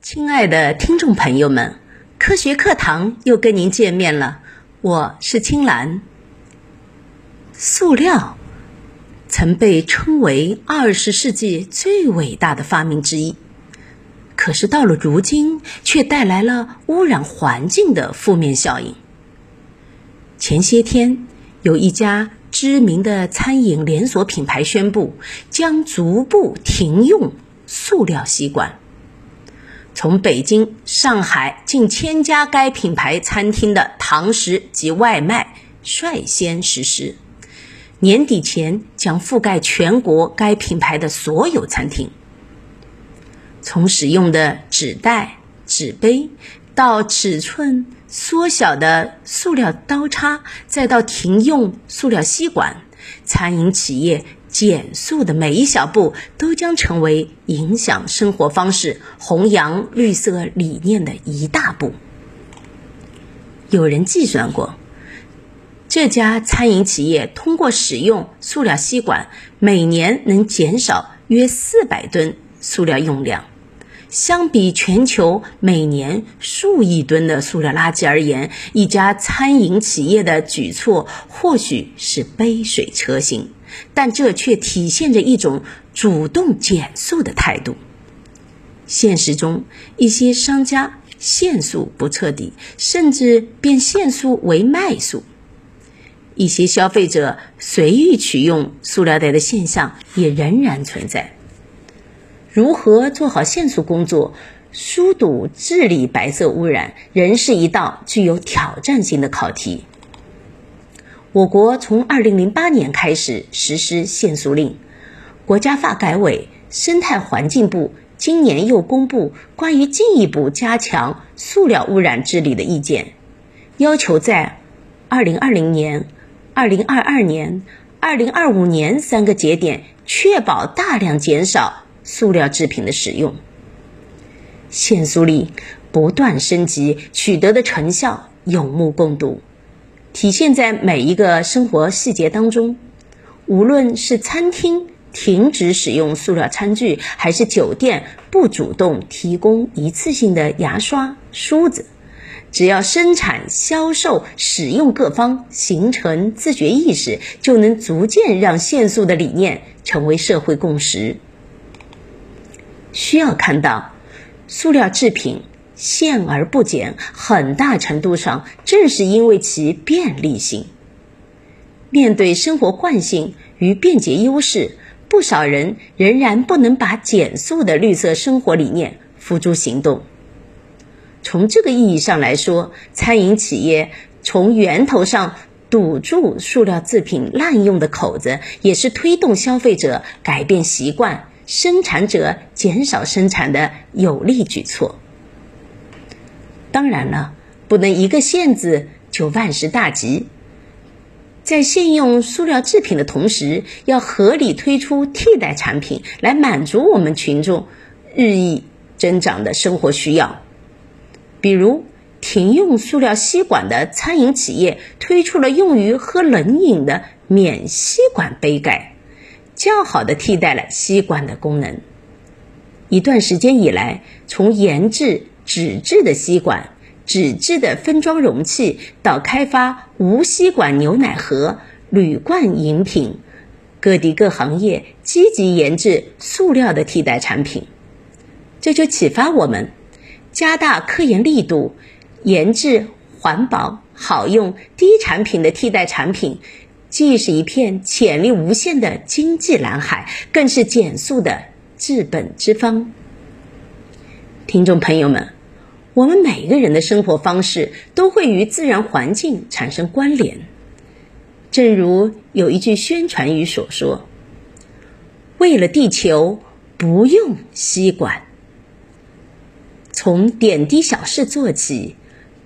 亲爱的听众朋友们，科学课堂又跟您见面了，我是青兰。塑料曾被称为二十世纪最伟大的发明之一，可是到了如今，却带来了污染环境的负面效应。前些天，有一家知名的餐饮连锁品牌宣布，将逐步停用塑料吸管。从北京、上海近千家该品牌餐厅的堂食及外卖率先实施，年底前将覆盖全国该品牌的所有餐厅。从使用的纸袋、纸杯，到尺寸缩小的塑料刀叉，再到停用塑料吸管，餐饮企业。减速的每一小步都将成为影响生活方式、弘扬绿色理念的一大步。有人计算过，这家餐饮企业通过使用塑料吸管，每年能减少约四百吨塑料用量。相比全球每年数亿吨的塑料垃圾而言，一家餐饮企业的举措或许是杯水车薪。但这却体现着一种主动减速的态度。现实中，一些商家限速不彻底，甚至变限速为卖速；一些消费者随意取用塑料袋的现象也仍然存在。如何做好限速工作，疏堵治理白色污染，仍是一道具有挑战性的考题。我国从二零零八年开始实施限塑令，国家发改委、生态环境部今年又公布关于进一步加强塑料污染治理的意见，要求在二零二零年、二零二二年、二零二五年三个节点确保大量减少塑料制品的使用。限塑令不断升级，取得的成效有目共睹。体现在每一个生活细节当中，无论是餐厅停止使用塑料餐具，还是酒店不主动提供一次性的牙刷、梳子，只要生产、销售、使用各方形成自觉意识，就能逐渐让限塑的理念成为社会共识。需要看到，塑料制品。限而不减，很大程度上正是因为其便利性。面对生活惯性与便捷优势，不少人仍然不能把减速的绿色生活理念付诸行动。从这个意义上来说，餐饮企业从源头上堵住塑料制品滥用的口子，也是推动消费者改变习惯、生产者减少生产的有力举措。当然了，不能一个“限”字就万事大吉。在限用塑料制品的同时，要合理推出替代产品，来满足我们群众日益增长的生活需要。比如，停用塑料吸管的餐饮企业推出了用于喝冷饮的免吸管杯盖，较好的替代了吸管的功能。一段时间以来，从研制。纸质的吸管、纸质的分装容器，到开发无吸管牛奶盒、铝罐饮品，各地各行业积极研制塑料的替代产品。这就启发我们，加大科研力度，研制环保、好用、低产品的替代产品，既是一片潜力无限的经济蓝海，更是减速的治本之方。听众朋友们。我们每个人的生活方式都会与自然环境产生关联，正如有一句宣传语所说：“为了地球，不用吸管。”从点滴小事做起，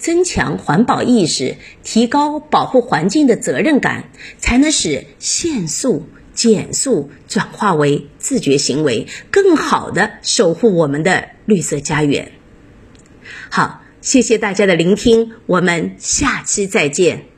增强环保意识，提高保护环境的责任感，才能使限速减速转化为自觉行为，更好的守护我们的绿色家园。好，谢谢大家的聆听，我们下期再见。